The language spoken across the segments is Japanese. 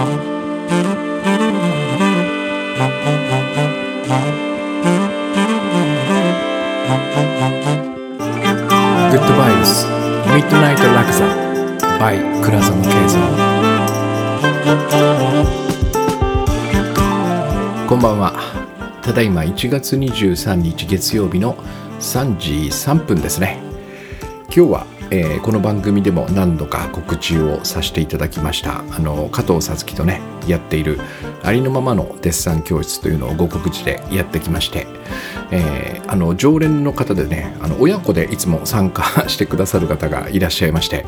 グッドバイブスミッドナイトラクザ by 倉園慶三こんばんはただいま1月23日月曜日の3時3分ですね。今日は、えーこの番組でも何度か告知をさせていただきました。あの加藤さつきとねやっているありのままのデッサン教室というのをご告知でやってきまして、えーあの常連の方でねあの親子でいつも参加してくださる方がいらっしゃいまして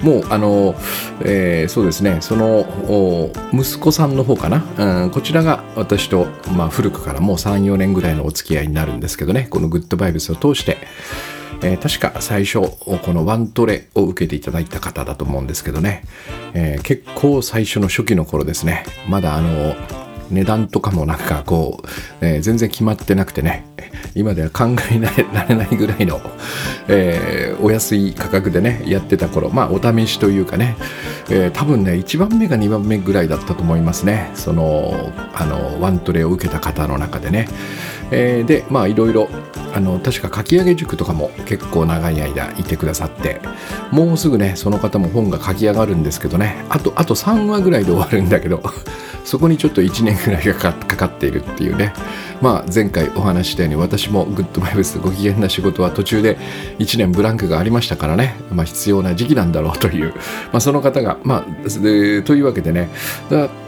もうあの、えーそうですねその息子さんの方かな、うん、こちらが私と、まあ、古くからもう34年ぐらいのお付き合いになるんですけどねこのグッドバイブスを通してえー確か最初このワントレを受けていただいた方だと思うんですけどね、えー結構最初の初期の頃ですね。まだあの値段とかもなんかこう、えー全然決まってなくてね今では考えられないぐらいの、えーお安い価格でねやってた頃まあお試しというかね、えー多分ね1番目か2番目ぐらいだったと思いますね。そのあのワントレを受けた方の中でね、えーでまあいろいろ確か書き上げ塾とかも結構長い間いてくださってもうすぐねその方も本が書き上がるんですけどね。あとあと3話ぐらいで終わるんだけどそこにちょっと1年ぐらいがかかっているっていうね。まあ前回お話したように私もグッドバイブスご機嫌な仕事は途中で1年ブランクがありましたからね、まあ、必要な時期なんだろうという、まあ、その方がまあというわけでね。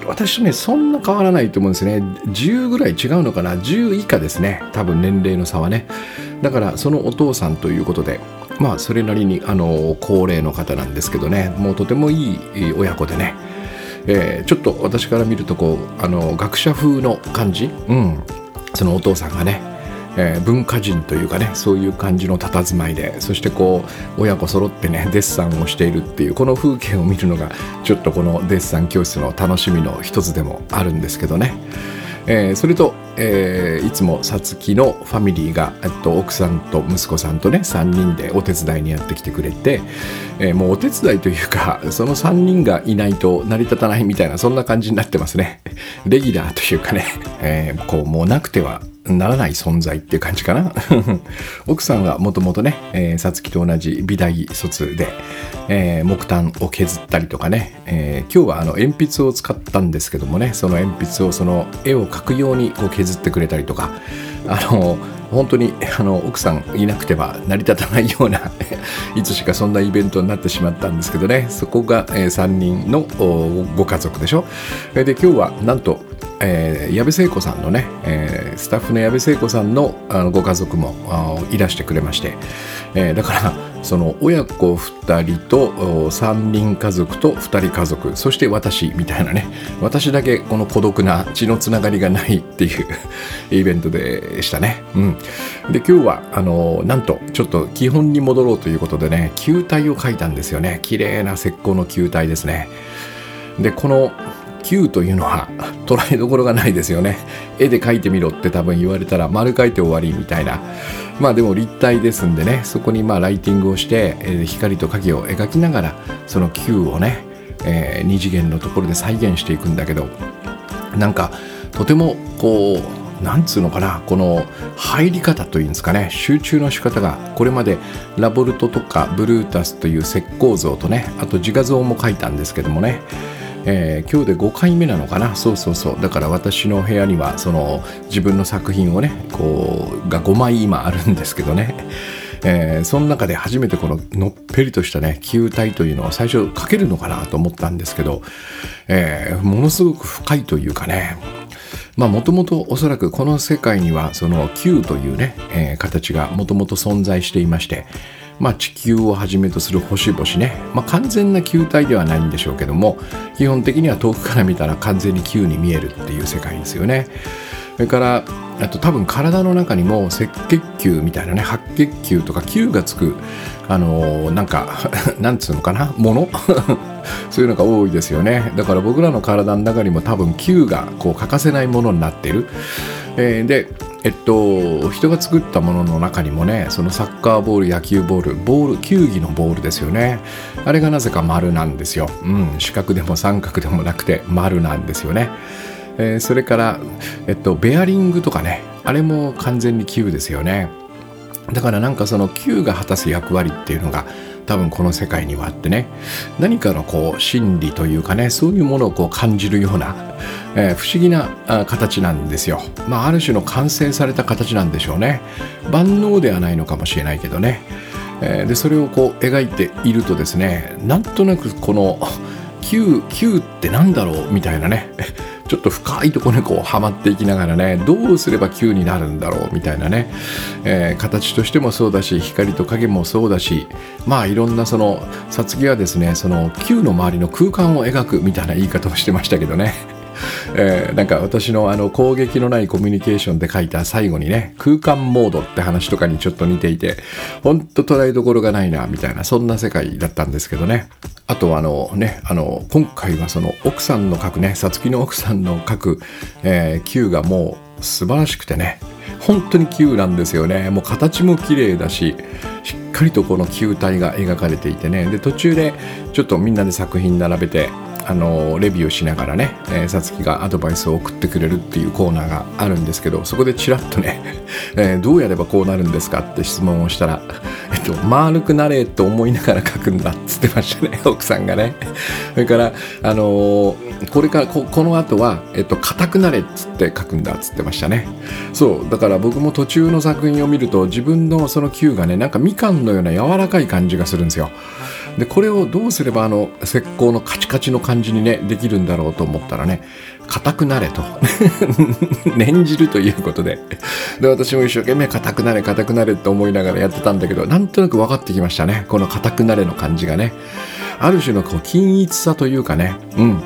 私とねそんな変わらないと思うんですね。10ぐらい違うのかな？10以下ですね。多分年齢の差はね。だからそのお父さんということでまあそれなりにあの高齢の方なんですけどね。もうとてもいい親子でね、えーちょっと私から見るとこうあの学者風の感じ、うん、そのお父さんがね、えー文化人というかねそういう感じの佇まいでそしてこう親子揃ってねデッサンをしているっていうこの風景を見るのがちょっとこのデッサン教室の楽しみの一つでもあるんですけどね。えーそれと、えーいつもさつきのファミリーが、えっと、奥さんと息子さんとね3人でお手伝いにやってきてくれて、えーもうお手伝いというかその3人がいないと成り立たないみたいなそんな感じになってますね。レギュラーというかね、えこうもうなくてはならない存在っていう感じかな。奥さんはもともとねえーさつきと同じ美大卒で、えー木炭を削ったりとかね、えー今日はあの鉛筆を使ったんですけどもねその鉛筆をその絵を描くようにこう削ってくれたりとかあの本当にあの奥さんいなくては成り立たないような いつしかそんなイベントになってしまったんですけどねそこが、え3人のご家族でしょ。で今日はなんとえー矢部聖子さんのね、えースタッフの矢部聖子さんのあのご家族もいらしてくれまして、えーだからその親子2人と3人家族と2人家族そして私みたいなね私だけこの孤独な血のつながりがないっていう イベントでしたね。うん、で今日はあのなんとちょっと基本に戻ろうということでね球体を描いたんですよね綺麗な石膏の球体ですね。でこの9というのは捉えどころがないですよね。絵で描いてみろって多分言われたら丸描いて終わりみたいな。まあでも立体ですんでね。そこにまあライティングをして、え光と影を描きながらその9をね、え2次元のところで再現していくんだけどなんかとてもこうなんつうのかなこの入り方というんですかね。集中の仕方がこれまでラボルトとかブルータスという石膏像とねあと自画像も描いたんですけどもね。えー今日で5回目なのかな？そうそうそう。だから私の部屋にはその自分の作品をねこうが5枚今あるんですけどね、えーその中で初めてこののっぺりとしたね球体というのを最初描けるのかなと思ったんですけど、えーものすごく深いというかね。まあもともとおそらくこの世界にはその球というね、えー形がもともと存在していましてまあ、地球をはじめとする星々ね、まあ、完全な球体ではないんでしょうけども基本的には遠くから見たら完全に球に見えるっていう世界ですよね。それからあと多分体の中にも赤血球みたいなね白血球とか球がつくあのーなんか なんつうのかな？もの？そういうのが多いですよね。だから僕らの体の中にも多分球がこう欠かせないものになってる、えーで、えっと人が作ったものの中にもねそのサッカーボール野球ボールボール球技のボールですよね。あれがなぜか丸なんですよ、うん、四角でも三角でもなくて丸なんですよね、えー、それから、えっと、ベアリングとかねあれも完全に球ですよね。だからなんかその球が果たす役割っていうのが多分この世界にはあってね何かのこう真理というかねそういうものをこう感じるような、えー、不思議な形なんですよ。まあ、ある種の完成された形なんでしょうね。万能ではないのかもしれないけどね。えー、でそれをこう描いているとですねなんとなくこの Q, Q って何だろう？みたいなねちょっと深いところにこうはまっていきながらねどうすれば Q になるんだろうみたいなね、えー、形としてもそうだし光と影もそうだしまあいろんなそのさつきはですねその Q の周りの空間を描くみたいな言い方をしてましたけどね。えー、なんか私のあの攻撃のないコミュニケーションで書いた最後にね空間モードって話とかにちょっと似ていてほんと捉えどころがないなみたいなそんな世界だったんですけどね。あとあのねあの今回はその奥さんの書くねさつきの奥さんの書く、えー、Q がもう素晴らしくてね本当に Q なんですよね。もう形も綺麗だししっかりとこの球体が描かれていてね。で途中でちょっとみんなで作品並べてあのレビューしながらねさつきがアドバイスを送ってくれるっていうコーナーがあるんですけどそこでちらっとね、えー、どうやればこうなるんですかって質問をしたら、えっと、丸くなれと思いながら書くんだっつってましたね 奥さんがね。それからあのー、これからここの後は、えっと、硬くなれっつって書くんだっつってましたね。そうだから僕も途中の作品を見ると自分のその球がねなんかみかんのような柔らかい感じがするんですよ。でこれをどうすればあの石膏のカチカチの感じにねできるんだろうと思ったらね硬くなれと。念じるということで。で私も一生懸命硬くなれ硬くなれって思いながらやってたんだけどなんとなく分かってきましたね。この硬くなれの感じがね。ある種のこう均一さというかね。うん。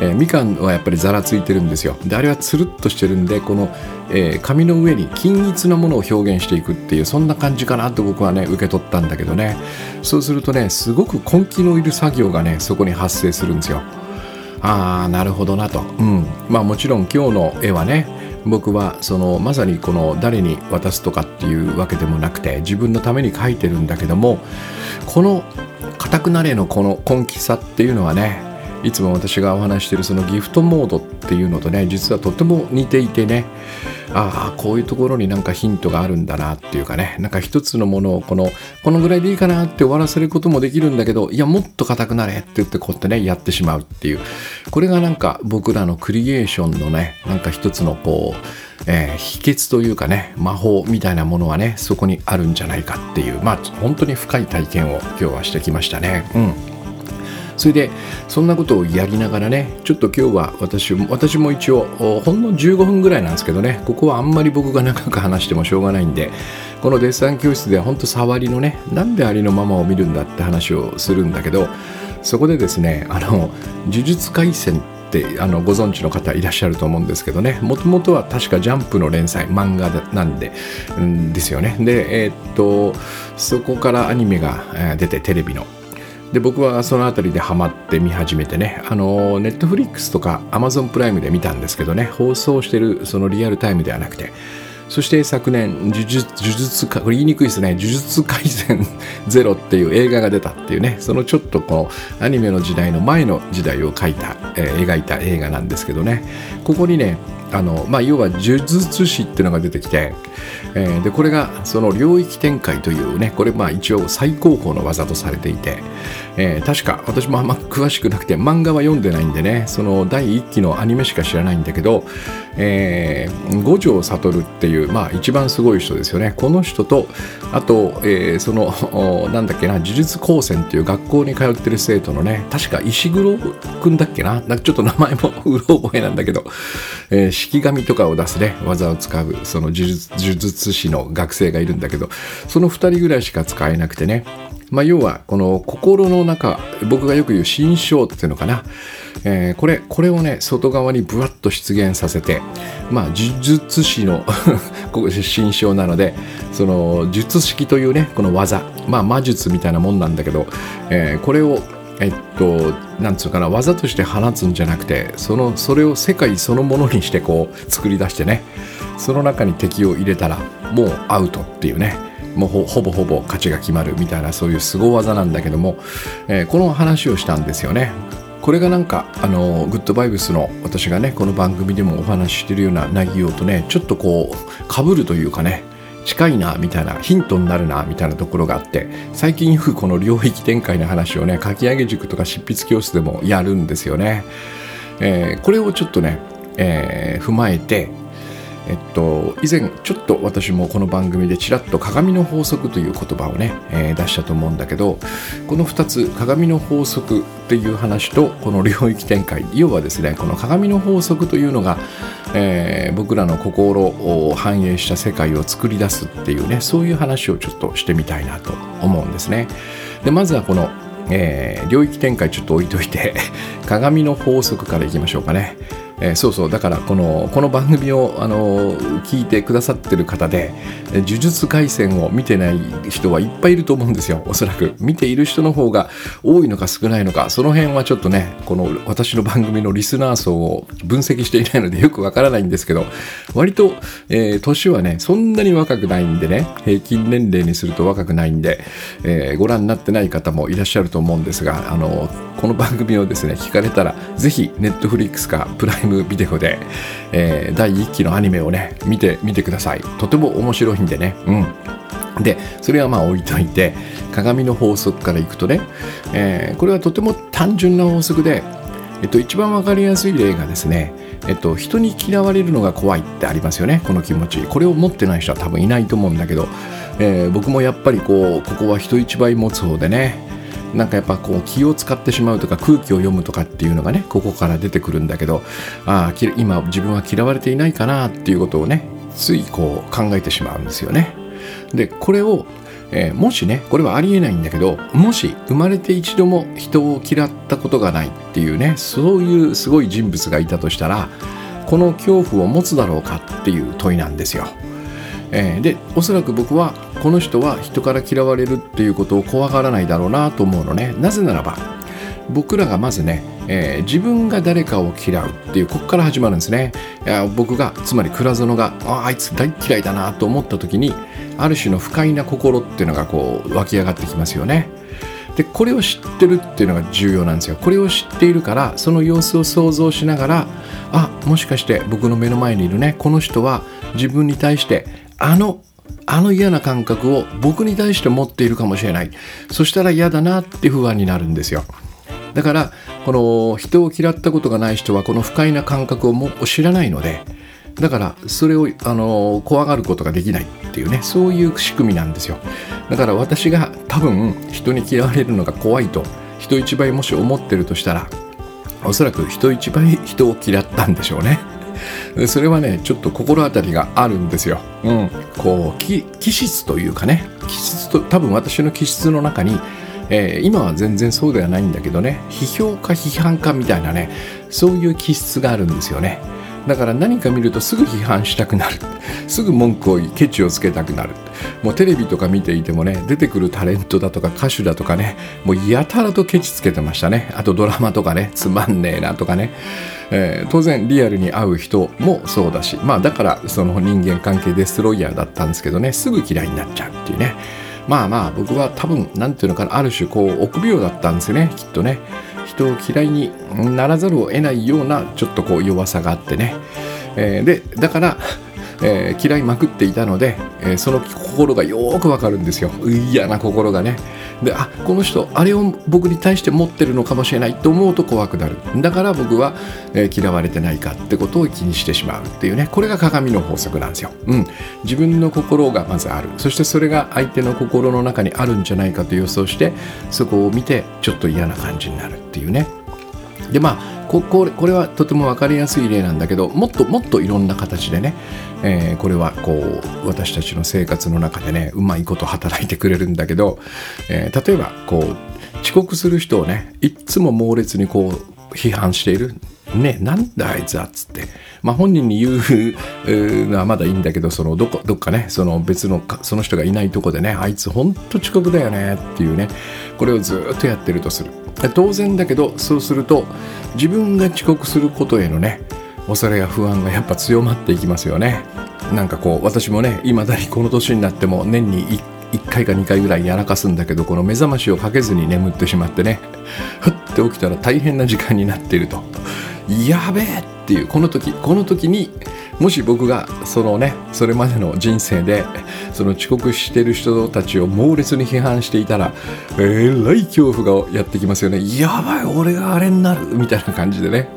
えー、みかんはやっぱりざらついてるんですよ。であれはつるっとしてるんでこの、えー、紙の上に均一なものを表現していくっていうそんな感じかなと僕はね受け取ったんだけどね。そうするとねすごく根気のいる作業がねそこに発生するんですよ。ああなるほどなと、うん、まあもちろん今日の絵はね僕はそのまさにこの誰に渡すとかっていうわけでもなくて自分のために描いてるんだけどもこの硬くなれのこの根気さっていうのはねいつも私がお話しているそのギフトモードっていうのとね実はとても似ていてねああこういうところになんかヒントがあるんだなっていうかねなんか一つのものをこのこのぐらいでいいかなって終わらせることもできるんだけどいやもっと硬くなれって言ってこうやってねやってしまうっていうこれがなんか僕らのクリエーションのねなんか一つのこうえー、秘訣というかね魔法みたいなものはねそこにあるんじゃないかっていうまあ本当に深い体験を今日はしてきましたね。うんそれでそんなことをやりながらねちょっと今日は私私も一応ほんの15分ぐらいなんですけどねここはあんまり僕が長く話してもしょうがないんでこのデッサン教室では本当触りのねなんでありのままを見るんだって話をするんだけどそこでですねあの呪術廻戦ってあのご存知の方いらっしゃると思うんですけどねもともとは確かジャンプの連載漫画なんで、うんですよね。でえー、っとそこからアニメが出てテレビの。で僕はその辺りでハマって見始めてね。あのネットフリックスとかアマゾンプライムで見たんですけどね。放送してるそのリアルタイムではなくて。そして昨年呪術呪術これ言いにくいですね。呪術廻戦 ゼロっていう映画が出たっていうね。そのちょっとこのアニメの時代の前の時代を描いた、えー、描いた映画なんですけどね。ここにねあのまあ、要は呪術師っていうのが出てきて、えー、でこれがその領域展開というねこれまあ一応最高峰の技とされていて、えー、確か私もあんま詳しくなくて漫画は読んでないんでねその第1期のアニメしか知らないんだけど、えー、五条悟っていう、まあ、一番すごい人ですよね。この人とあと、えー、そのなんだっけな呪術高専っていう学校に通ってる生徒のね確か石黒くんだっけな？ちょっと名前も うろ覚えなんだけど、えー、式紙とかを出すね技を使うその呪術呪術師の学生がいるんだけどその2人ぐらいしか使えなくてね。まあ、要はこの心の中僕がよく言う心象っていうのかな、えー、これこれをね外側にぶわっと出現させてまあ呪術師の 心象なのでその術式というねこの技。まあ魔術みたいなもんなんだけど、えー、これをえっとなんつうかな技として放つんじゃなくてそのそれを世界そのものにしてこう作り出してねその中に敵を入れたらもうアウトっていうね。もうほぼほぼ勝ちが決まるみたいなそういう凄技なんだけども、えー、この話をしたんですよね。これがなんかあのグッドバイブスの私がねこの番組でもお話ししてるような内容とねちょっとこうかぶるというかね近いなみたいなヒントになるなみたいなところがあって最近よくこの領域展開の話をね書き上げ塾とか執筆教室でもやるんですよね、えー、これをちょっとね、えー、踏まえてえっと、以前ちょっと私もこの番組でちらっと鏡の法則という言葉をね、えー、出したと思うんだけどこの2つ鏡の法則っていう話とこの領域展開要はですねこの鏡の法則というのが、えー、僕らの心を反映した世界を作り出すっていうねそういう話をちょっとしてみたいなと思うんですね。でまずはこのえー、領域展開ちょっと置いといて 鏡の法則からいきましょうかね。えー、そうそうだからこのこの番組をあの聞いてくださってる方で「呪術廻戦」を見てない人はいっぱいいると思うんですよ。おそらく。見ている人の方が多いのか少ないのか。その辺はちょっとねこの私の番組のリスナー層を分析していないのでよくわからないんですけど割と、えー、年はねそんなに若くないんでね平均年齢にすると若くないんで、えー、ご覧になってない方もいらっしゃると思うんですがあのこの番組をですね聞かれたらぜひネットフリックスかプライムムビデオで、えー、第1期のアニメをね見てみてください。とても面白いんでね。うん。でそれはまあ置いといて鏡の法則からいくとね、えー、これはとても単純な法則で、えっと、一番わかりやすい例がですね、えっと、人に嫌われるのが怖いってありますよね。この気持ち。これを持ってない人は多分いないと思うんだけど、えー、僕もやっぱりこうここは人一倍持つ方でねなんかやっぱこう気を使ってしまうとか空気を読むとかっていうのがねここから出てくるんだけどああ今自分は嫌われていないかなっていうことをねついこう考えてしまうんですよね。でこれを、えー、もしねこれはありえないんだけどもし生まれて一度も人を嫌ったことがないっていうねそういうすごい人物がいたとしたらこの恐怖を持つだろうかっていう問いなんですよ。えー、でおそらく僕はこの人は人から嫌われるっていうことを怖がらないだろうなと思うのね。なぜならば僕らがまずね、えー、自分が誰かを嫌うっていうここから始まるんですね。いや僕がつまり倉園がああいつ大嫌いだなと思った時にある種の不快な心っていうのがこう湧き上がってきますよね。でこれを知ってるっていうのが重要なんですよ。これを知っているからその様子を想像しながらあもしかして僕の目の前にいるねこの人は自分に対してあのあの嫌な感覚を僕に対して持っているかもしれない。そしたら嫌だなって不安になるんですよ。だからこの人を嫌ったことがない人はこの不快な感覚をも知らないのでだからそれをあの怖がることができないっていうね。そういう仕組みなんですよ。だから私が多分人に嫌われるのが怖いと人一倍もし思ってるとしたらおそらく人一倍人を嫌ったんでしょうね。それはねちょっと心当たりがあるんですよ。うん、こう気質というかね気質と多分私の気質の中に、えー、今は全然そうではないんだけどね批評家批判家みたいなねそういう気質があるんですよね。だから何か見るとすぐ批判したくなる。すぐ文句を言いケチをつけたくなる。もうテレビとか見ていてもね出てくるタレントだとか歌手だとかねもうやたらとケチつけてましたね。あとドラマとかねつまんねえなとかね、えー、当然リアルに会う人もそうだし。まあだからその人間関係デストロイヤーだったんですけどねすぐ嫌いになっちゃうっていうね。まあまあ僕は多分何ていうのかなある種こう臆病だったんですよねきっとね。人を嫌いにならざるを得ないようなちょっとこう弱さがあってね、えー、でだからえー、嫌いまくっていたので、えー、その心がよくわかるんですよ。嫌な心がね。であこの人あれを僕に対して持ってるのかもしれないと思うと怖くなる。だから僕は、えー、嫌われてないかってことを気にしてしまうっていうね。これが鏡の法則なんですよ、うん、自分の心がまずある。そしてそれが相手の心の中にあるんじゃないかと予想してそこを見てちょっと嫌な感じになるっていうね。でまあここれこれはとても分かりやすい例なんだけどもっともっといろんな形でね、えー、これはこう私たちの生活の中でねうまいこと働いてくれるんだけど、えー、例えばこう遅刻する人をねいっつも猛烈にこう批判している。ね、なんだあいつはっつって、まあ、本人に言うのはまだいいんだけどそのどこどっかねその別のその人がいないとこでねあいつほんと遅刻だよねっていうね。これをずっとやってるとする。当然だけどそうすると自分が遅刻することへのね恐れや不安がやっぱ強まっていきますよね。なんかこう私もねいまだにこの年になっても年に 1, 回か2回ぐらいやらかすんだけどこの目覚ましをかけずに眠ってしまってね。ふって起きたら大変な時間になっていると。やべえっていう。この時この時にもし僕がそのねそれまでの人生でその遅刻してる人たちを猛烈に批判していたらえらい恐怖がやってきますよね。やばい俺があれになるみたいな感じでね。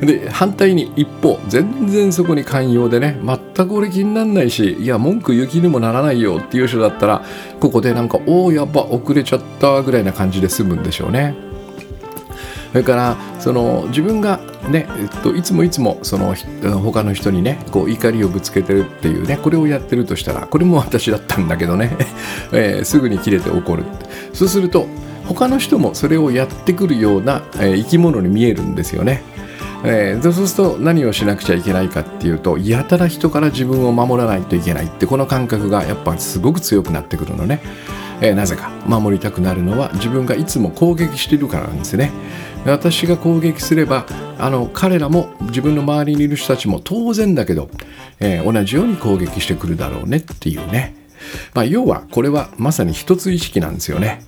で反対に一方全然そこに寛容でね全く俺気になんないしいや文句言う気にもならないよっていう人だったらここでなんかおおやっぱ遅れちゃったぐらいな感じで済むんでしょうね。それからその自分がね、えっと、いつもいつもその他の人にねこう怒りをぶつけてるっていうねこれをやってるとしたらこれも私だったんだけどね、えー、すぐに切れて怒るそうすると他の人もそれをやってくるような、えー、生き物に見えるんですよね。えー、そうすると何をしなくちゃいけないかっていうとやたら人から自分を守らないといけないってこの感覚がやっぱすごく強くなってくるのね。えー、なぜか守りたくなるのは自分がいつも攻撃してるからなんですね私が攻撃すればあの彼らも自分の周りにいる人たちも当然だけど、えー、同じように攻撃してくるだろうねっていうね、まあ、要はこれはまさに一つ意識なんですよね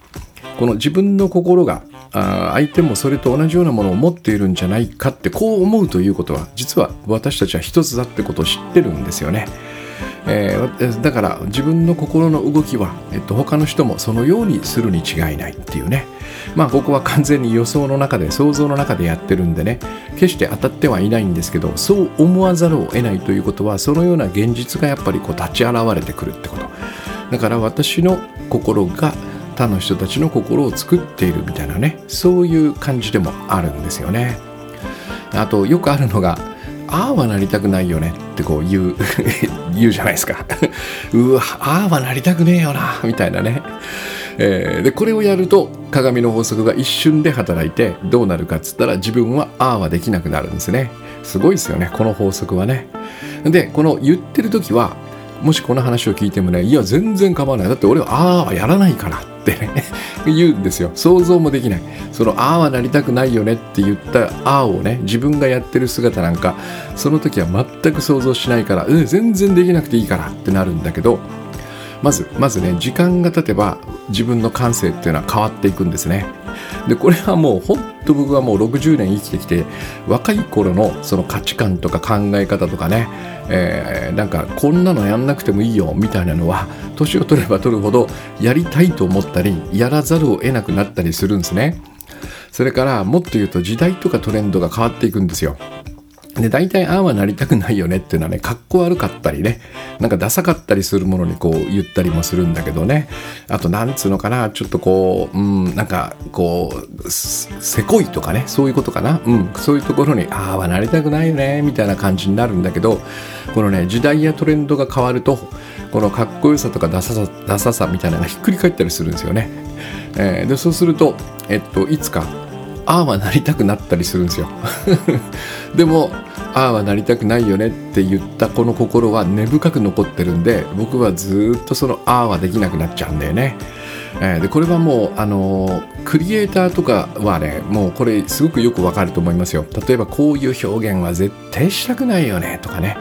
この自分の心があ相手もそれと同じようなものを持っているんじゃないかってこう思うということは実は私たちは一つだってことを知ってるんですよね。えー、だから自分の心の動きは、えっと、他の人もそのようにするに違いないっていうね。まあここは完全に予想の中で想像の中でやってるんでね。決して当たってはいないんですけどそう思わざるを得ないということはそのような現実がやっぱりこう立ち現れてくるってこと。だから私の心が他の人たちの心を作っているみたいなね。そういう感じでもあるんですよね。あとよくあるのがああはなりたくないよねってこう言う 言うじゃないですか。うわああはなりたくねえよなみたいなね、えー、でこれをやると鏡の法則が一瞬で働いてどうなるかっつったら自分はああはできなくなるんですね。すごいですよねこの法則はね。でこの言ってる時はもしこの話を聞いてもねいや全然構わない。だって俺はああはやらないからってね言うんですよ。想像もできない。そのああはなりたくないよねって言ったああをね自分がやってる姿なんかその時は全く想像しないからうん全然できなくていいからってなるんだけどまずまずね時間が経てば自分の感性っていうのは変わっていくんですね。でこれはもうほんと僕はもう60年生きてきて若い頃のその価値観とか考え方とかね、えー、なんかこんなのやんなくてもいいよみたいなのは年を取れば取るほどやりたいと思ったりやらざるを得なくなったりするんですね。それからもっと言うと時代とかトレンドが変わっていくんですよ。で、大体ああはなりたくないよねっていうのはね、かっこ悪かったりね、なんかダサかったりするものにこう言ったりもするんだけどね、あとなんつうのかな、ちょっとこう、うん、なんかこう、せこいとかね、そういうことかな、うん、そういうところに、ああはなりたくないよね、みたいな感じになるんだけど、このね、時代やトレンドが変わると、このかっこよさとかダサさ、ダサさみたいなのがひっくり返ったりするんですよね。えー、で、そうすると、えっと、いつか、ああはなりたくなったりするんですよ。でもああはなりたくないよねって言ったこの心は根深く残ってるんで僕はずっとそのああはできなくなっちゃうんだよね。えー、でこれはもうあのー、クリエイターとかはねもうこれすごくよくわかると思いますよ。例えばこういう表現は絶対したくないよねとかね。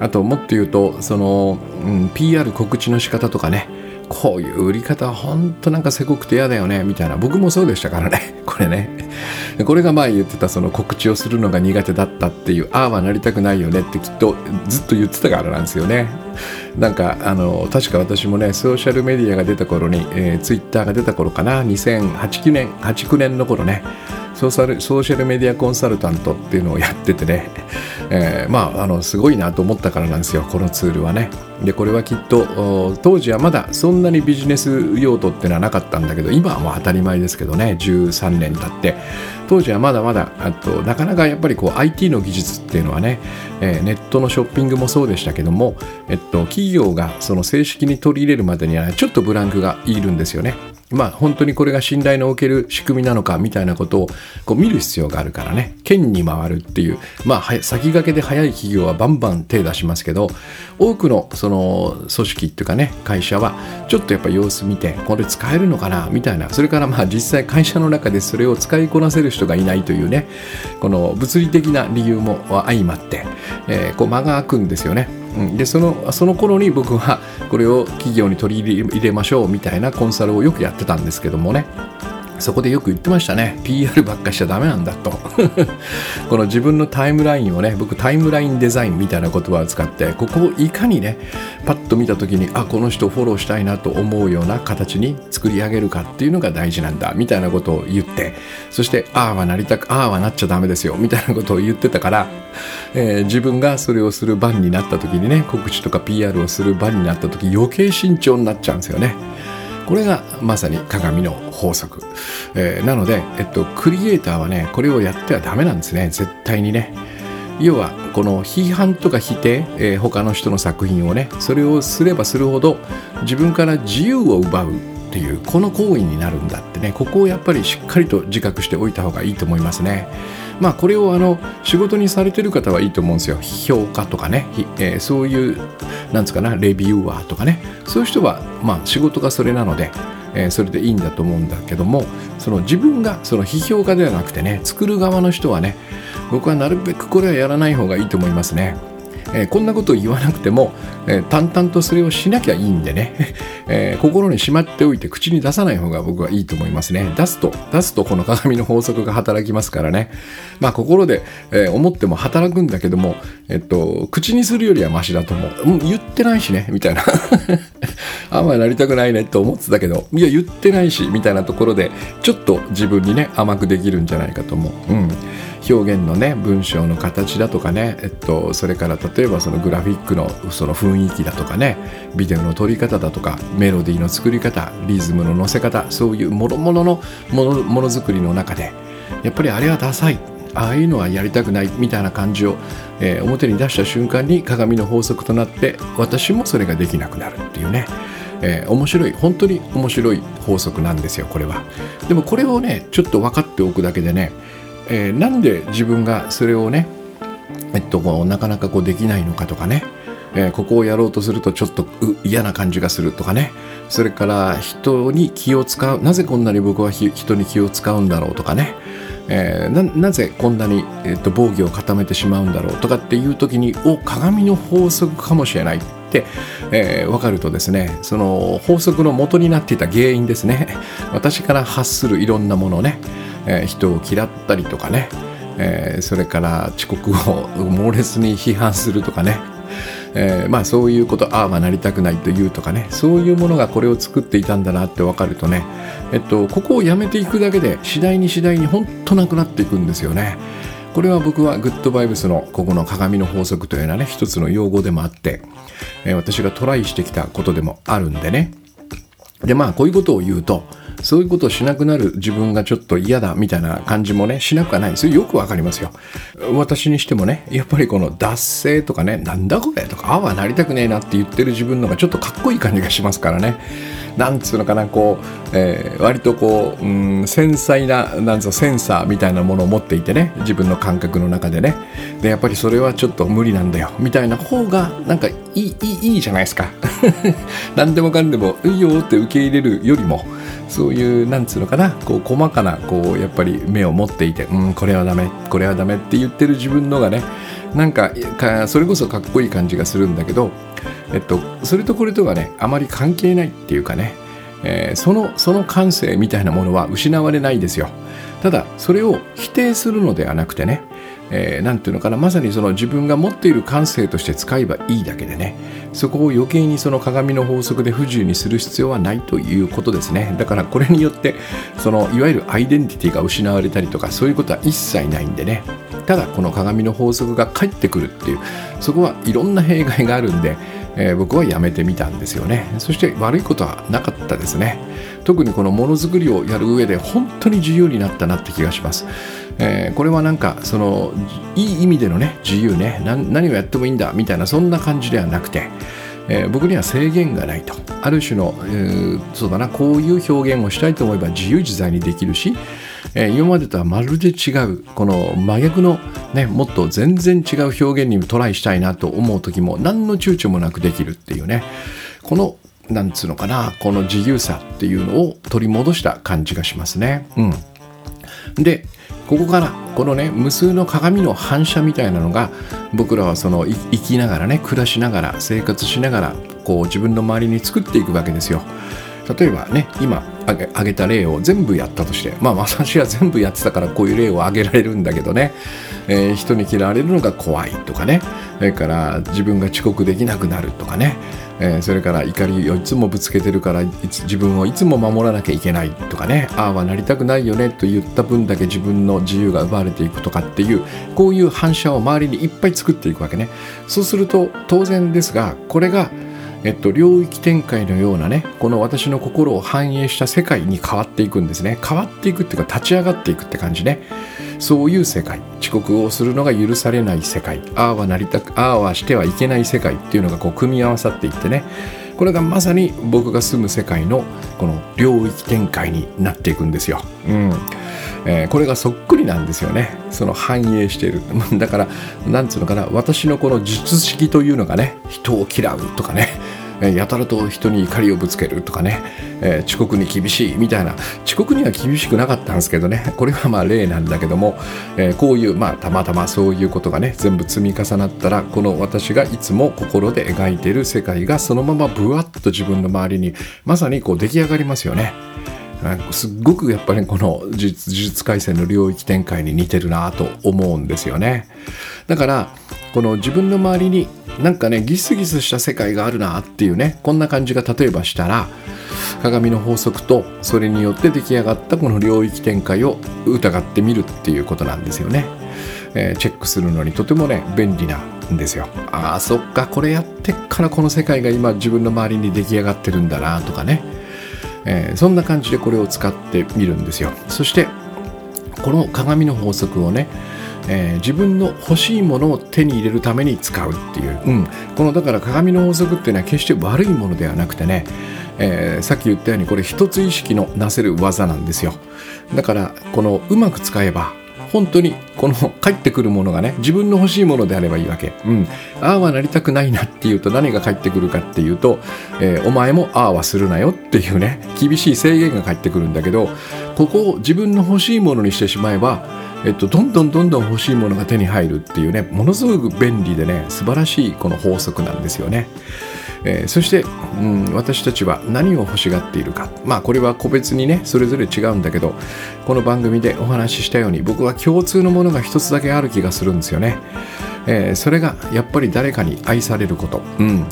あともっと言うとその、うん、PR 告知の仕方とかねこういう売り方は本当なんかせこくて嫌だよねみたいな。僕もそうでしたからね。これね。これが前言ってたその告知をするのが苦手だったっていうああはなりたくないよねってきっとずっと言ってたからなんですよね。なんかあの確か私もねソーシャルメディアが出た頃に、えー、ツイッターが出た頃かな。2008年89年の頃ね。ソーシャルメディアコンサルタントっていうのをやっててね、えー、まああのすごいなと思ったからなんですよこのツールはね。でこれはきっと当時はまだそんなにビジネス用途っていうのはなかったんだけど今はもう当たり前ですけどね13年経って。当時はまだまだあとなかなかやっぱりこう IT の技術っていうのはね、えー、ネットのショッピングもそうでしたけども、えっと、企業がその正式に取り入れるまでにはちょっとブランクがいるんですよね。まあ本当にこれが信頼のおける仕組みなのかみたいなことをこう見る必要があるからね。県に回るっていう。まあ先駆けで早い企業はバンバン手出しますけど多くのその組織っていうかね会社はちょっとやっぱ様子見てこれ使えるのかなみたいな。それからまあ実際会社の中でそれを使いこなせる人がいないというねこの物理的な理由も相まって、えー、こう間が空くんですよね。うん、でそのその頃に僕はこれを企業に取り入れましょうみたいなコンサルをよくやってたんですけどもね。そこでよく言ってましたね PR ばっかしちゃダメなんだと この自分のタイムラインをね僕タイムラインデザインみたいな言葉を使ってここをいかにねパッと見た時にあこの人フォローしたいなと思うような形に作り上げるかっていうのが大事なんだみたいなことを言ってそしてああはなりたくああはなっちゃダメですよみたいなことを言ってたから、えー、自分がそれをする番になった時にね告知とか PR をする番になった時余計慎重になっちゃうんですよね。これがまさに鏡の法則、えー、なので、えっと、クリエイターはねこれをやってはダメなんですね。絶対にね。要はこの批判とか否定、えー、他の人の作品をねそれをすればするほど自分から自由を奪うっていうこの行為になるんだってね。ここをやっぱりしっかりと自覚しておいた方がいいと思いますね。まあこれをあの仕事にされてる方はいいと思うんですよ。評価とかね、えー、そういうなんつかなレビューアーとかね。そういう人はまあ仕事がそれなので、えー、それでいいんだと思うんだけどもその自分がその批評家ではなくてね作る側の人はね僕はなるべくこれはやらない方がいいと思いますね。えー、こんなことを言わなくても、えー、淡々とそれをしなきゃいいんでね、えー、心にしまっておいて口に出さない方が僕はいいと思いますね。出すと、出すとこの鏡の法則が働きますからね。まあ心で、え思っても働くんだけども、えっと、口にするよりはマシだと思う。うん、言ってないしね、みたいな。あんまなりたくないねと思ってたけど、いや、言ってないし、みたいなところで、ちょっと自分にね、甘くできるんじゃないかと思う。うん。表現のね文章の形だとかね、えっと、それから例えば例えばそのグラフィックのその雰囲気だとかねビデオの撮り方だとかメロディーの作り方リズムの乗せ方そういうもろもろのものものづくりの中でやっぱりあれはダサい。ああいうのはやりたくないみたいな感じを、えー、表に出した瞬間に鏡の法則となって私もそれができなくなるっていうね。えー、面白い。本当に面白い法則なんですよこれは。でもこれをねちょっと分かっておくだけでねえー、なんで自分がそれをね、えっと、こうなかなかこうできないのかとかね、えー、ここをやろうとするとちょっと嫌な感じがするとかね。それから人に気を使うなぜこんなに僕は人に気を使うんだろうとかね、えー、なぜこんなに、えー、と防御を固めてしまうんだろうとかっていう時にお鏡の法則かもしれないって、えー、分かるとですねその法則の元になっていた原因ですね私から発するいろんなものねえー、人を嫌ったりとかね、えー、それから遅刻を猛烈に批判するとかね、えー、まあそういうことああはなりたくないというとかね。そういうものがこれを作っていたんだなって分かるとね、えっと、ここをやめていくだけで次第に次第に本当なくなっていくんですよね。これは僕はグッドバイブスのここの鏡の法則というのはね一つの用語でもあって、えー、私がトライしてきたことでもあるんでね。でまあこういうことを言うとそういうことをしなくなる自分がちょっと嫌だみたいな感じもね、しなくはない。それよくわかりますよ。私にしてもね、やっぱりこの脱性とかね、なんだこれとか、ああはなりたくねえなって言ってる自分のがちょっとかっこいい感じがしますからね。なんつうのかな、こう、えー、割とこう、うん、繊細な、なんつうセンサーみたいなものを持っていてね、自分の感覚の中でね。で、やっぱりそれはちょっと無理なんだよ、みたいな方が、なんかいい、いい、いいじゃないですか。何でもかんでも、いいよって受け入れるよりも、そういうなんつうのかなこう細かなこうやっぱり目を持っていてうんこれはダメこれはダメって言ってる自分のがねなんかそれこそかっこいい感じがするんだけど、えっと、それとこれとはねあまり関係ないっていうかね、えー、そのその感性みたいなものは失われないですよ。ただそれを否定するのではなくてねえー、ていうのかなまさにその自分が持っている感性として使えばいいだけでねそこを余計にその鏡の法則で不自由にする必要はないということですね。だからこれによってそのいわゆるアイデンティティが失われたりとかそういうことは一切ないんでね。ただこの鏡の法則が返ってくるっていうそこはいろんな弊害があるんで、えー、僕はやめてみたんですよね。そして悪いことはなかったですね。特にこのものづくりをやる上で本当に自由になったなって気がします。えー、これはなんかそのいい意味でのね自由ね何をやってもいいんだみたいなそんな感じではなくて、えー、僕には制限がないとある種の、えー、そうだなこういう表現をしたいと思えば自由自在にできるし、え、今までとはまるで違うこの真逆の、ね、もっと全然違う表現にトライしたいなと思う時も何の躊躇もなくできるっていうねこのなんつうのかなこの自由さっていうのを取り戻した感じがしますね。うん、でここからこのね無数の鏡の反射みたいなのが僕らはその生きながらね暮らしながら生活しながらこう自分の周りに作っていくわけですよ。例えばね今挙げた例を全部やったとしてまあ私は全部やってたからこういう例を挙げられるんだけどね、えー、人に嫌われるのが怖いとかね。それから自分が遅刻できなくなるとかね。えー、それから怒りをいつもぶつけてるから自分をいつも守らなきゃいけないとかね。ああはなりたくないよねと言った分だけ自分の自由が奪われていくとかっていうこういう反射を周りにいっぱい作っていくわけね。そうすると当然ですがこれがえっと、領域展開のようなねこの私の心を反映した世界に変わっていくんですね。変わっていくっていうか立ち上がっていくって感じね。そういう世界。遅刻をするのが許されない世界。ああはなりたくああはしてはいけない世界っていうのがこう組み合わさっていってね。これがまさに僕が住む世界のこの領域展開になっていくんですよ。うん。えー、これがそっくりなんですよね。その反映している。だからなんつうのかな。私のこの術式というのがね人を嫌うとかね。やたらと人に怒りをぶつけるとかね、えー、遅刻に厳しいみたいな遅刻には厳しくなかったんですけどねこれはまあ例なんだけども、えー、こういうまあたまたまそういうことがね全部積み重なったらこの私がいつも心で描いている世界がそのままブワッと自分の周りにまさにこう出来上がりますよね。すっごくやっぱりこの呪術廻戦の領域展開に似てるなと思うんですよね。だからこの自分の周りになんかねギスギスした世界があるなっていうねこんな感じが例えばしたら鏡の法則とそれによって出来上がったこの領域展開を疑ってみるっていうことなんですよね。えー、チェックするのにとてもね便利なんですよ。ああそっかこれやってっからこの世界が今自分の周りに出来上がってるんだなとかね、えー、そんな感じでこれを使ってみるんですよ。そしてこの鏡の法則をねえー、自分の欲しいものを手に入れるために使うっていう、うん、このだから鏡の法則っていうのは決して悪いものではなくてね、えー、さっき言ったようにこれ一つ意識のなせる技なんですよ。だからこのうまく使えば本当にこの帰ってくるものがね自分の欲しいものであればいいわけ、うん、ああはなりたくないなっていうと何が返ってくるかっていうと、えー、お前もああはするなよっていうね厳しい制限が返ってくるんだけどここを自分の欲しいものにしてしまえばえっと、どんどんどんどん欲しいものが手に入るっていうねものすごく便利でね素晴らしいこの法則なんですよね。えー、そして、うん、私たちは何を欲しがっているかまあこれは個別にねそれぞれ違うんだけどこの番組でお話ししたように僕は共通のものが一つだけある気がするんですよね。えー、それがやっぱり誰かに愛されること、うん、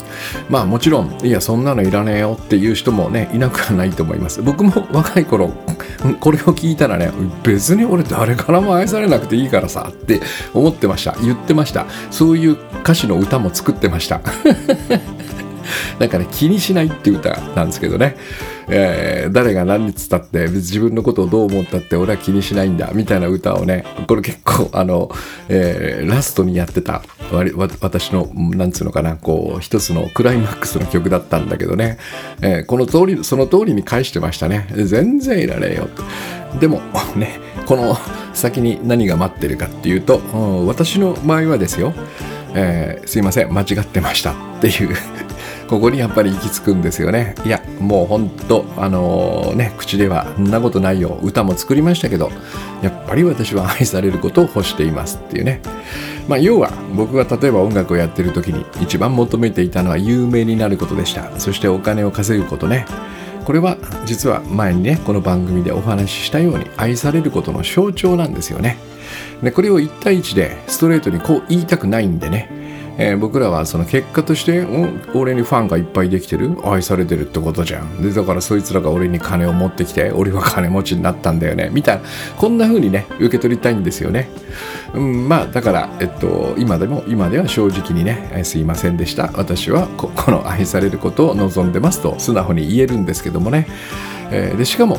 まあもちろんいやそんなのいらねえよっていう人もねいなくはないと思います。僕も若い頃 これを聞いたらね別に俺誰からも愛されなくていいからさって思ってました。言ってました。そういう歌詞の歌も作ってました。だから気にしないっていう歌なんですけどね、えー、誰が何に伝って自分のことをどう思ったって俺は気にしないんだみたいな歌をねこれ結構あの、えー、ラストにやってた私のなんつうのかなこう一つのクライマックスの曲だったんだけどね、えー、この通りその通りに返してましたね。全然いらねえよとでもねこの先に何が待ってるかっていうと、うん、私の場合はですよ、えー、すいません間違ってましたっていう。ここにやっぱり行き着くんですよね。いやもうほんとあのー、ね口ではそんなことないよ。歌も作りましたけどやっぱり私は愛されることを欲していますっていうね。まあ要は僕が例えば音楽をやってる時に一番求めていたのは有名になることでした。そしてお金を稼ぐことね。これは実は前にねこの番組でお話ししたように愛されることの象徴なんですよね。でこれを1対1でストレートにこう言いたくないんでね。えー、僕らはその結果として俺にファンがいっぱいできてる愛されてるってことじゃん。でだからそいつらが俺に金を持ってきて俺は金持ちになったんだよね。みたいなこんな風にね受け取りたいんですよね、うん、まあだから、えっと、今でも今では正直にね、えー、すいませんでした。私はここの愛されることを望んでますと素直に言えるんですけどもね、えー、でしかも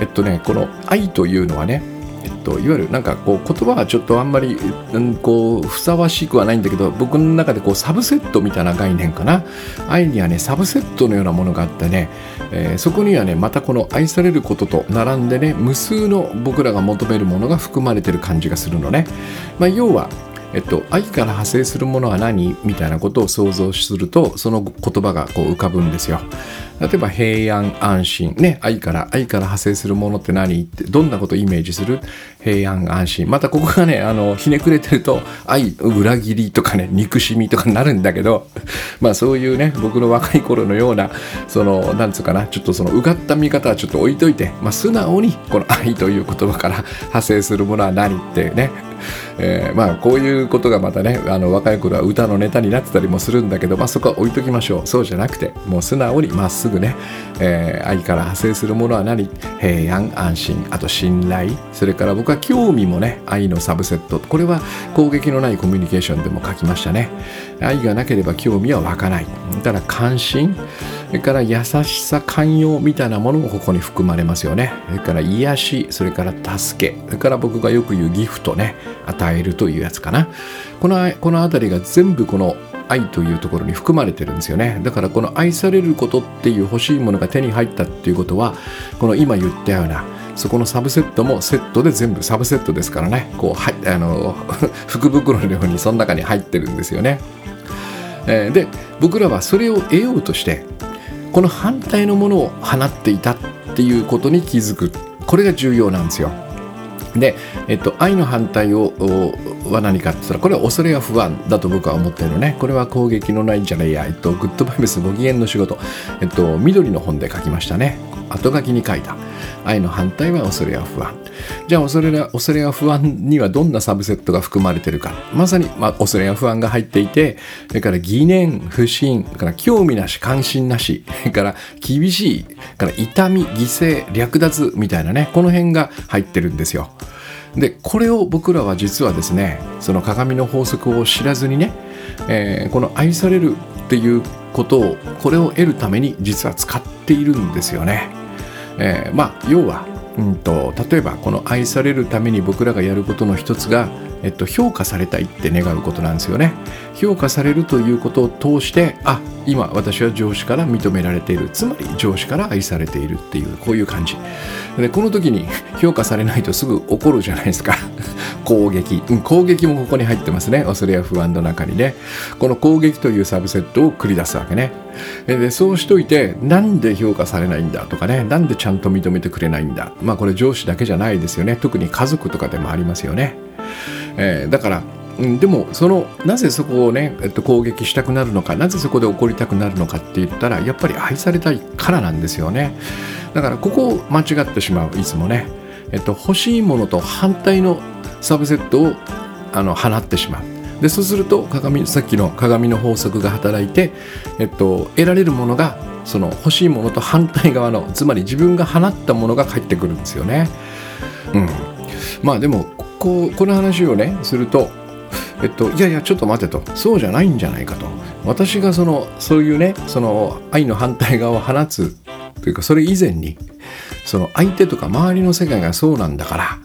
えっとねこの愛というのはねえっと、いわゆるなんかこう言葉はちょっとあんまり、うん、こうふさわしくはないんだけど僕の中でこうサブセットみたいな概念かな。愛にはねサブセットのようなものがあってね、えー、そこにはねまたこの愛されることと並んでね無数の僕らが求めるものが含まれてる感じがするのね、まあ、要はえっと、愛から派生するものは何？みたいなことを想像するとその言葉がこう浮かぶんですよ。例えば平安安心。ね愛から愛から派生するものって何？ってどんなことをイメージする？平安安心。またここがねあのひねくれてると愛裏切りとかね憎しみとかになるんだけど まあそういうね僕の若い頃のようなそのなんつうかなちょっとそのうがった見方はちょっと置いといて、まあ、素直にこの愛という言葉から派生するものは何？ってねえー、まあこういうことがまたねあの若い頃は歌のネタになってたりもするんだけど、まあ、そこは置いときましょう。そうじゃなくてもう素直にまっすぐね、えー、愛から派生するものは何？平安安心。あと信頼。それから僕は興味もね愛のサブセット。これは攻撃のないコミュニケーションでも書きましたね。愛がなければ興味は湧かない。ただ関心。それから優しさ寛容みたいなものもここに含まれますよね。それから癒しそれから助けそれから僕がよく言うギフトね。与えるというやつかな。このこの辺りが全部この愛というところに含まれてるんですよね。だからこの愛されることっていう欲しいものが手に入ったっていうことはこの今言ったようなそこのサブセットもセットで全部サブセットですからね。こうはいあの 福袋のようにその中に入ってるんですよね、で僕らはそれを得ようとしてこの反対のものを放っていたっていうことに気づく。これが重要なんですよ。で、えっと、愛の反対をは何かって言ったらこれは恐れや不安だと僕は思ってるのね。これは攻撃のないんじゃないや、えっと、グッドバイブスご機嫌の仕事、えっと、緑の本で書きましたね。後書きに書いた。愛の反対は恐れや不安。じゃあ恐れや恐れや不安にはどんなサブセットが含まれてるか。まさに、まあ、恐れや不安が入っていてそれから疑念不信から興味なし関心なしそれから厳しいから痛み犠牲略奪みたいなねこの辺が入ってるんですよ。でこれを僕らは実はですねその鏡の法則を知らずにね、えー、この愛されるっていうことをこれを得るために実は使っているんですよね。えー、まあ要は、うんと、例えばこの愛されるために僕らがやることの一つが、えっと、評価されたいって願うことなんですよね。評価されるということを通してあ今私は上司から認められている。つまり上司から愛されているっていうこういう感じ。でこの時に評価されないとすぐ怒るじゃないですか。攻撃、うん、攻撃もここに入ってますね。恐れや不安の中にね。この攻撃というサブセットを繰り出すわけね。でそうしといてなんで評価されないんだとかね。なんでちゃんと認めてくれないんだ。まあこれ上司だけじゃないですよね。特に家族とかでもありますよね、えー、だからうん、でもそのなぜそこをね、えっと、攻撃したくなるのかなぜそこで怒りたくなるのかって言ったらやっぱり愛されたいからなんですよね。だからここを間違ってしまういつもね、えっと、欲しいものと反対のサブセットをあの放ってしまう。でそうすると鏡さっきの鏡の法則が働いて、えっと、得られるものがその欲しいものと反対側のつまり自分が放ったものが返ってくるんですよね。うん、まあでもこうこの話をねするとえっと、いやいやちょっと待てと。そうじゃないんじゃないかと。私がそのそういうねその愛の反対側を放つというかそれ以前にその相手とか周りの世界がそうなんだから、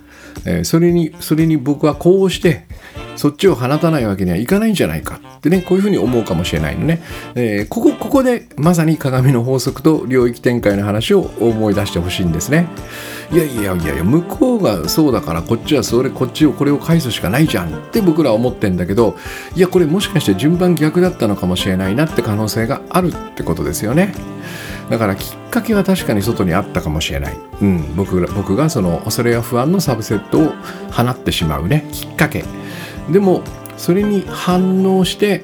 えー、それにそれに僕はこうしてそっちを放たないわけにはいかないんじゃないかってねこういうふうに思うかもしれないのね、えー、ここここでまさに鏡の法則と領域展開の話を思い出してほしいんですね。いやいやいやいや向こうがそうだからこっちはそれこっちをこれを返すしかないじゃんって僕らは思ってんだけどいやこれもしかして順番逆だったのかもしれないなって可能性があるってことですよね。だからきっかけは確かに外にあったかもしれない、うん、僕僕がその恐れや不安のサブセットを放ってしまうね。きっかけ。でもそれに反応して、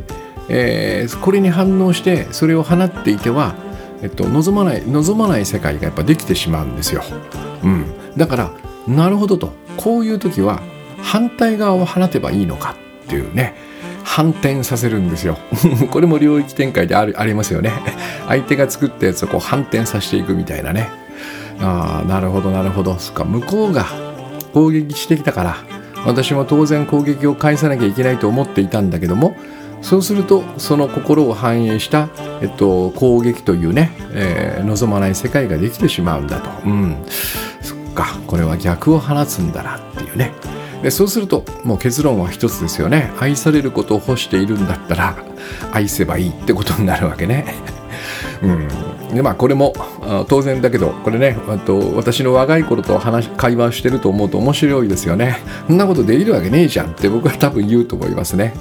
えー、これに反応してそれを放っていては、えっと、望まない望まない世界がやっぱできてしまうんですよ。うん、だからなるほどと。こういう時は反対側を放てばいいのかっていうね。反転させるんですよ。これも領域展開であるありますよね。相手が作ったやつをこう反転させていくみたいなね。ああなるほどなるほど。そっか向こうが攻撃してきたから私も当然攻撃を返さなきゃいけないと思っていたんだけどもそうするとその心を反映した、えっと、攻撃というね、えー、望まない世界ができてしまうんだと。うん、そっかこれは逆を放つんだなっていうね。でそうするともう結論は一つですよね愛されることを欲しているんだったら愛せばいいってことになるわけねうん。でまあこれも当然だけどこれねと私の若い頃と話会話してると思うと面白いですよね。そんなことできるわけねえじゃんって僕は多分言うと思いますね。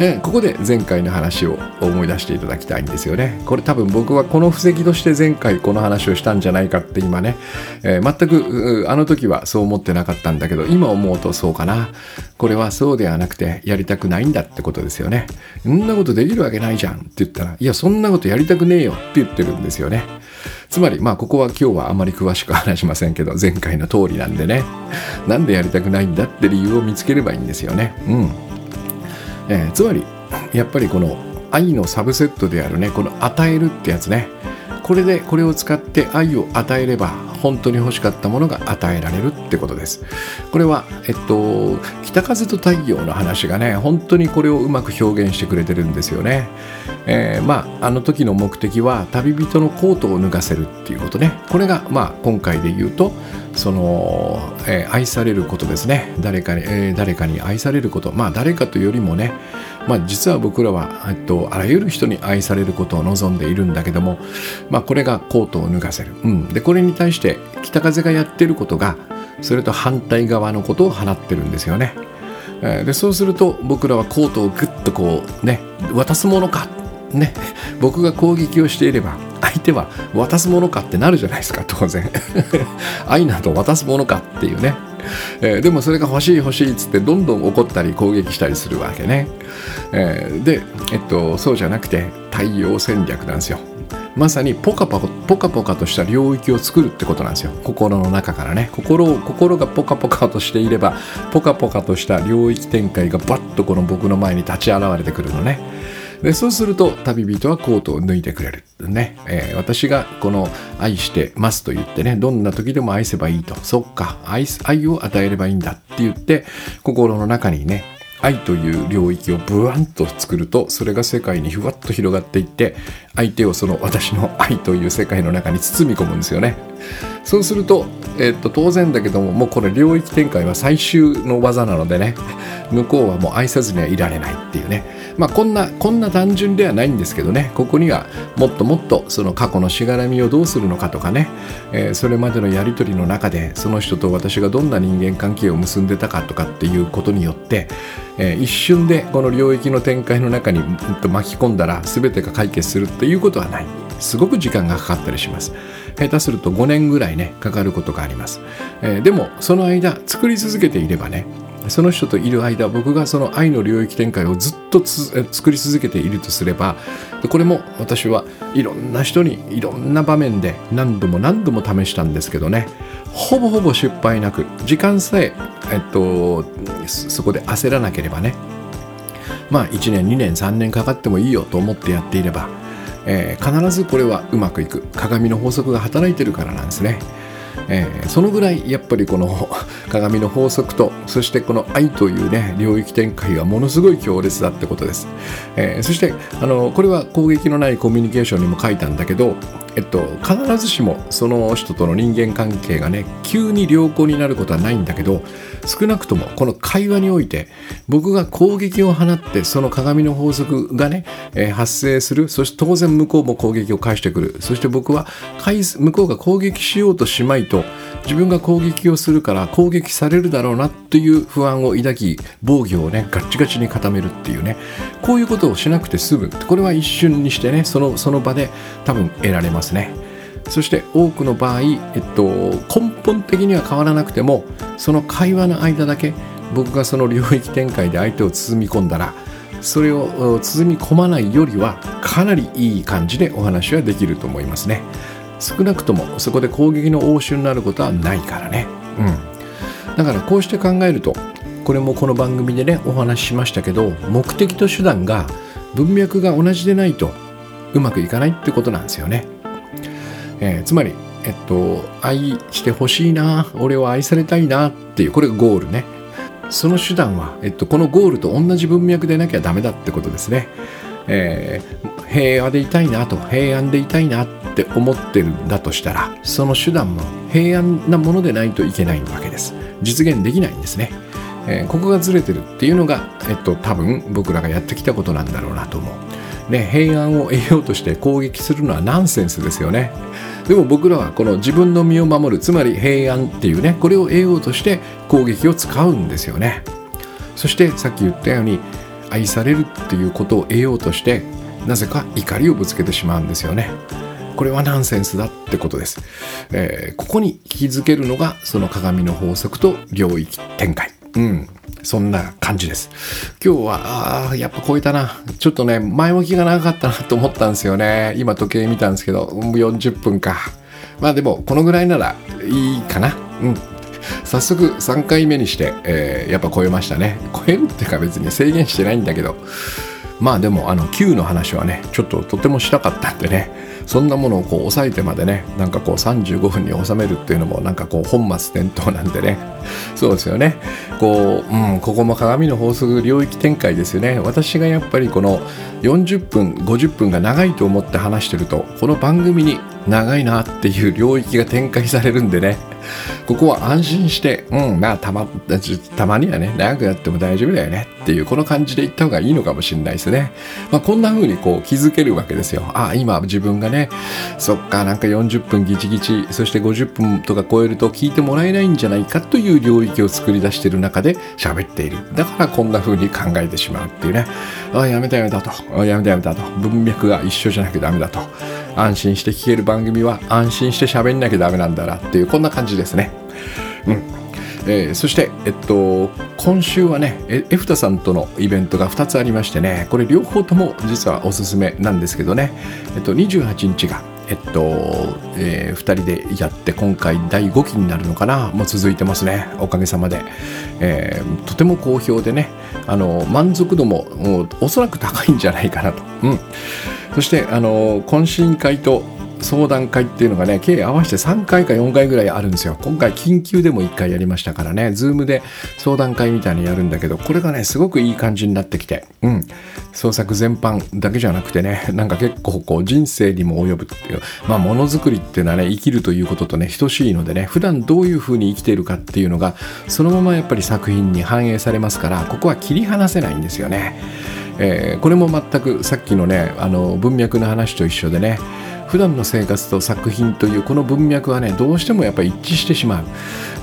えここで前回の話を思い出していただきたいんですよね。これ多分僕はこの布石として前回この話をしたんじゃないかって今ね、えー、全くあの時はそう思ってなかったんだけど今思うとそうかな。これはそうではなくてやりたくないんだってことですよね。そんなことできるわけないじゃんって言ったらいやそんなことやりたくねえよって言ってるんですよね。つまりまあここは今日はあまり詳しく話しませんけど前回の通りなんでね。なんでやりたくないんだって理由を見つければいいんですよね。うん、えー、つまりやっぱりこの愛のサブセットであるねこの与えるってやつね。これでこれを使って愛を与えれば本当に欲しかったものが与えられるってことです。これは、えっと、北風と太陽の話がね、本当にこれをうまく表現してくれてるんですよね。えー、まあ、あの時の目的は旅人のコートを脱がせるっていうことね。これが、まあ、今回で言うと、その、えー、愛されることですね。誰かに、えー、誰かに愛されること。まあ、誰かというよりもね、まあ、実は僕らは、えっと、あらゆる人に愛されることを望んでいるんだけども、まあ、これがコートを脱がせる。うん。で、これに対して北風がやってることが、それと反対側のことを放ってるんですよね。でそうすると僕らはコートをグッとこうね渡すものかね僕が攻撃をしていれば相手は渡すものかってなるじゃないですか当然。愛など渡すものかっていうね。えー、でもそれが欲しい欲しいっつってどんどん怒ったり攻撃したりするわけね、えー、で、えっと、そうじゃなくて太陽戦略なんですよ。まさにポカポカポカポカとした領域を作るってことなんですよ。心の中からね。心を心がポカポカとしていればポカポカとした領域展開がバッとこの僕の前に立ち現れてくるのね。でそうすると旅人はコートを脱いでくれる。ね、えー、私がこの愛してますと言ってねどんな時でも愛せばいいと。そっか。愛愛を与えればいいんだって言って心の中にね愛という領域をブワンと作るとそれが世界にふわっと広がっていって相手をその私の愛という世界の中に包み込むんですよね。そうすると,、え、っと当然だけどももうこれ領域展開は最終の技なのでね向こうはもう愛さずにはいられないっていうね。まあこんなこんな単純ではないんですけどねここにはもっともっとその過去のしがらみをどうするのかとかね、えー、それまでのやり取りの中でその人と私がどんな人間関係を結んでたかとかっていうことによって、えー、一瞬でこの領域の展開の中に巻き込んだら全てが解決するっていうことはない。すごく時間がかかったりします。下手すると5年ぐらいねかかることがあります、えー、でもその間作り続けていればねその人といる間僕がその愛の領域展開をずっと作り続けているとすればこれも私はいろんな人にいろんな場面で何度も何度も試したんですけどねほぼほぼ失敗なく時間さえ、えっと、そこで焦らなければねまあ1年2年3年かかってもいいよと思ってやっていれば、えー、必ずこれはうまくいく鏡の法則が働いてるからなんですね。えー、そのぐらいやっぱりこの 鏡の法則とそしてこの愛というね領域展開がものすごい強烈だってことです、えー、そしてあのこれは攻撃のないコミュニケーションにも書いたんだけどえっと、必ずしもその人との人間関係がね急に良好になることはないんだけど少なくともこの会話において僕が攻撃を放ってその鏡の法則がね、えー、発生する。そして当然向こうも攻撃を返してくる。そして僕は向こうが攻撃しようとしまいと自分が攻撃をするから攻撃されるだろうなっていう不安を抱き防御をねガッチガチに固めるっていうね。こういうことをしなくて済む。これは一瞬にしてねそのその場で多分得られますね。そして多くの場合、えっと、根本的には変わらなくてもその会話の間だけ僕がその領域展開で相手を包み込んだらそれを包み込まないよりはかなりいい感じでお話はできると思いますね。少なくともそこで攻撃の応酬になることはないからね。うん。だからこうして考えると、これもこの番組でね、お話ししましたけど、目的と手段が文脈が同じでないとうまくいかないってことなんですよね。えー、つまり、えっと、愛してほしいな、俺は愛されたいなっていう、これがゴールね。その手段は、えっと、このゴールと同じ文脈でなきゃダメだってことですね。えー、平和でいたいなと平安でいたいなって思ってるんだとしたらその手段も平安なものでないといけないわけです実現できないんですね、えー、ここがずれてるっていうのが、えっと、多分僕らがやってきたことなんだろうなと思うね、平安を得ようとして攻撃するのはナンセンスですよね。でも僕らはこの自分の身を守るつまり平安っていうねこれを得ようとして攻撃を使うんですよね。そしてさっき言ったように愛されるっていうことを得ようとしてなぜか怒りをぶつけてしまうんですよね。これはナンセンスだってことです、えー、ここに気づけるのがその鏡の法則と領域展開。うんそんな感じです。今日は、あやっぱ超えたな。ちょっとね、前置きが長かったなと思ったんですよね。今時計見たんですけど、40分か。まあでも、このぐらいならいいかな。うん。早速3回目にして、えー、やっぱ超えましたね。超えるってか別に制限してないんだけど、まあでもあの Q の話はねちょっととてもしたかったんでねそんなものをこう抑えてまでねなんかこう35分に収めるっていうのもなんかこう本末転倒なんでね。そうですよね。こう、うん、ここも鏡の法則領域展開ですよね。私がやっぱりこの40分50分が長いと思って話してるとこの番組に長いなっていう領域が展開されるんでね。ここは安心して、うん、まあたま、たまにはね、長くやっても大丈夫だよね。っていう、この感じで言った方がいいのかもしれないですね。まあこんな風にこう気づけるわけですよ。あ、今自分がね、ねそっか、なんか40分ギチギチ、そして50分とか超えると聞いてもらえないんじゃないかという領域を作り出してる中で喋っている。だからこんな風に考えてしまうっていうね。あ、やめたやめたと。あ、やめたやめたと。文脈が一緒じゃなきゃダメだと。安心して聞ける番組は安心して喋んなきゃダメなんだなっていうこんな感じですね。うんえー、そして、えっと、今週はね、エフタさんとのイベントが2つありましてね、これ両方とも実はおすすめなんですけどね、えっと、28日が、えっと、えー、2人でやって今回第5期になるのかなもう続いてますねおかげさまで、えー、とても好評でねあの満足度ももうおそらく高いんじゃないかなと、うん、そしてあの懇親会と相談会っていうのがね計合わせて3回か4回ぐらいあるんですよ。今回緊急でも1回やりましたからね。Zoom で相談会みたいにやるんだけどこれがねすごくいい感じになってきて。うん。創作全般だけじゃなくてねなんか結構こう人生にも及ぶっていう。まあものづくりっていうのはね生きるということとね等しいのでね普段どういうふうに生きているかっていうのがそのままやっぱり作品に反映されますからここは切り離せないんですよね。えー、これも全くさっきのねあの文脈の話と一緒でね普段の生活と作品というこの文脈はねどうしてもやっぱり一致してしまう、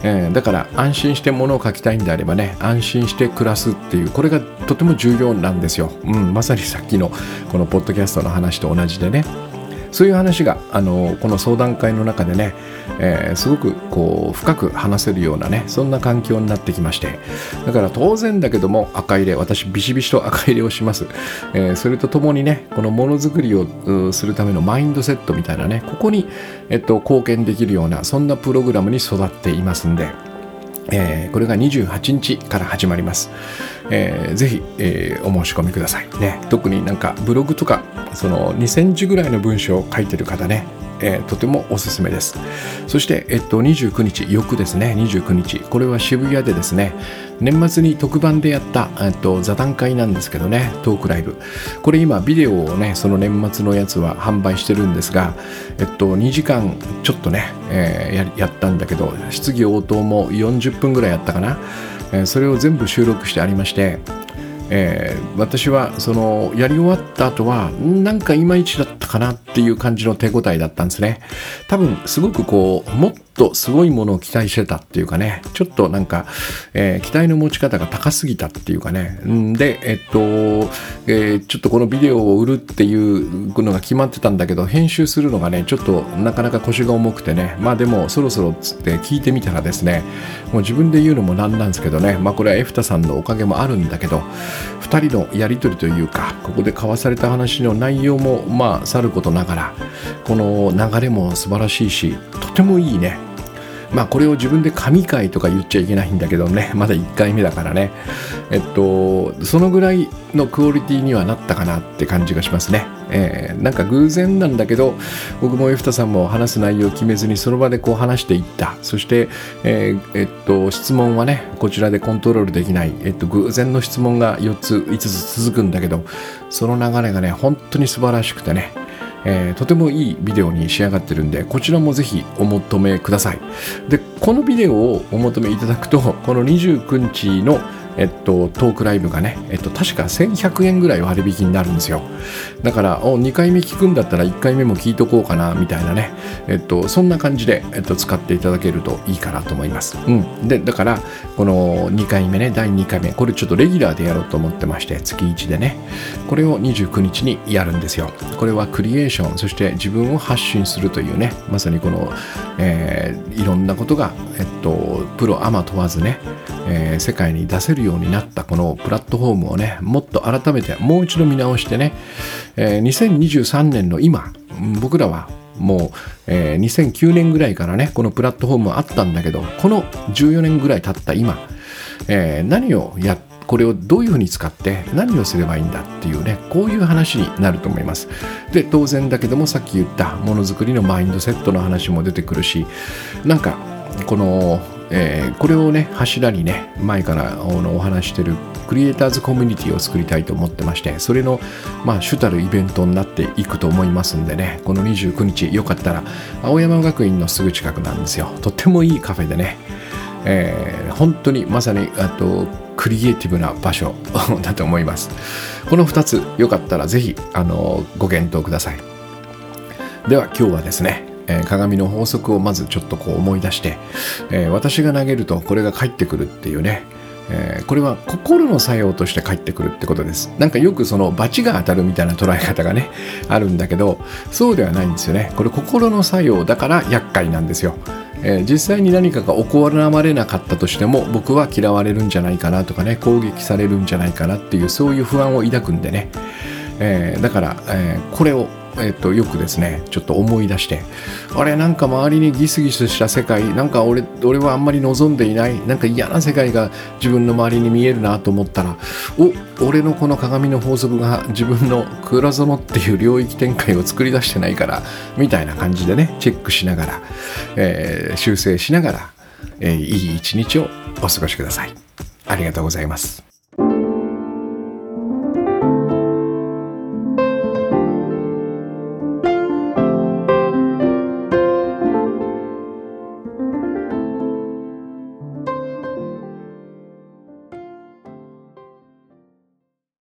えー、だから安心して物を書きたいんであればね安心して暮らすっていうこれがとても重要なんですよ、うん、まさにさっきのこのポッドキャストの話と同じでね。そういう話があのこの相談会の中でね、えー、すごくこう深く話せるようなねそんな環境になってきまして。だから当然だけども赤入れ私ビシビシと赤入れをします、えー、それとともにねこのものづくりをするためのマインドセットみたいなねここに、えっと、貢献できるようなそんなプログラムに育っていますんで。えー、これが28日から始まります。えー、ぜひ、えー、お申し込みください。ね、特になんかブログとかその2センチぐらいの文章を書いてる方ね、えー、とてもおすすめです。そして、えっと、29日、翌ですね、29日、これは渋谷でですね、年末に特番でやった、えっと、座談会なんですけどね、トークライブ。これ今、ビデオをね、その年末のやつは販売してるんですが、えっと、2時間ちょっとね、えー、やったんだけど、質疑応答も40分ぐらいやったかな。えー、それを全部収録してありまして、えー、私はそのやり終わった後はなんかいまいちだったかなっていう感じの手応えだったんですね。多分すごくこうもっとすごいものを期待してたっていうかね。ちょっとなんか、えー、期待の持ち方が高すぎたっていうかね。んでえっと、えー、ちょっとこのビデオを売るっていうのが決まってたんだけど編集するのがねちょっとなかなか腰が重くてね。まあでもそろそろっつって聞いてみたらですねもう自分で言うのもなんなんですけどね。まあこれはエフタさんのおかげもあるんだけど2人のやり取りというかここで交わされた話の内容もまあさることながらこの流れも素晴らしいしとてもいいね。まあこれを自分で神回とか言っちゃいけないんだけどね。まだ1回目だからね。えっとそのぐらいのクオリティにはなったかなって感じがしますね、えー、なんか偶然なんだけど僕もエフタさんも話す内容を決めずにその場でこう話していった。そして、えー、えっと質問はねこちらでコントロールできない、えっと、偶然の質問が4つ5つ続くんだけどその流れがね本当に素晴らしくてね。えー、とてもいいビデオに仕上がってるんでこちらもぜひお求めください。でこのビデオをお求めいただくとこの29日のえっと、トークライブがね、えっと、確か1100円ぐらい割引になるんですよ。だから、お2回目聞くんだったら1回目も聞いとこうかな、みたいなね、えっと、そんな感じで、えっと、使っていただけるといいかなと思います。うん。で、だから、この2回目ね、第2回目、これちょっとレギュラーでやろうと思ってまして、月1でね、これを29日にやるんですよ。これはクリエーション、そして自分を発信するというね、まさにこの、えー、いろんなことが、えっと、プロ、アマ問わずね、えー、世界に出せるようになったこのプラットフォームをねもっと改めてもう一度見直してね、えー、2023年の今僕らはもう、えー、2009年ぐらいからねこのプラットフォームはあったんだけどこの14年ぐらい経った今、えー、何をやこれをどういうふうに使って何をすればいいんだっていうねこういう話になると思います。で当然だけどもさっき言ったものづくりのマインドセットの話も出てくるしなんかこのえー、これをね柱にね前からお話してるクリエイターズコミュニティを作りたいと思ってましてそれの、まあ、主たるイベントになっていくと思いますんでねこの29日よかったら青山学院のすぐ近くなんですよ。とってもいいカフェでね、えー、本当にまさにあとクリエイティブな場所 だと思います。この2つよかったらぜひあのご検討ください。では今日はですねえー、鏡の法則をまずちょっとこう思い出して、えー、私が投げるとこれが返ってくるっていうね、えー、これは心の作用として返ってくるってことです。なんかよくその罰が当たるみたいな捉え方がね、あるんだけど、そうではないんですよね。これ心の作用だから厄介なんですよ。えー、実際に何かが行われなかったとしても僕は嫌われるんじゃないかなとかね攻撃されるんじゃないかなっていうそういう不安を抱くんでね、えー、だから、えー、これをえっと、よくですねちょっと思い出してあれなんか周りにギスギスした世界なんか俺俺はあんまり望んでいないなんか嫌な世界が自分の周りに見えるなと思ったらお俺のこの鏡の法則が自分の倉園っていう領域展開を作り出してないからみたいな感じでねチェックしながら、えー、修正しながら、えー、いい一日をお過ごしください。ありがとうございます。